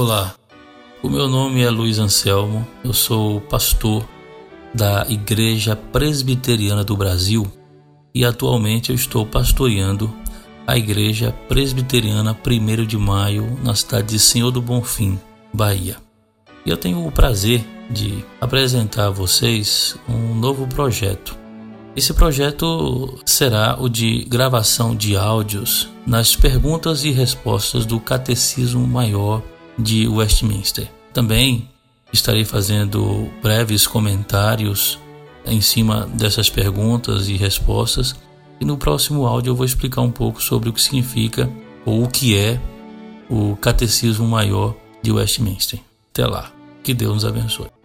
Olá, o meu nome é Luiz Anselmo, eu sou pastor da Igreja Presbiteriana do Brasil e atualmente eu estou pastoreando a Igreja Presbiteriana 1 de Maio na cidade de Senhor do Bonfim, Bahia. E eu tenho o prazer de apresentar a vocês um novo projeto. Esse projeto será o de gravação de áudios nas perguntas e respostas do Catecismo Maior de Westminster. Também estarei fazendo breves comentários em cima dessas perguntas e respostas. E no próximo áudio eu vou explicar um pouco sobre o que significa ou o que é o Catecismo Maior de Westminster. Até lá. Que Deus nos abençoe.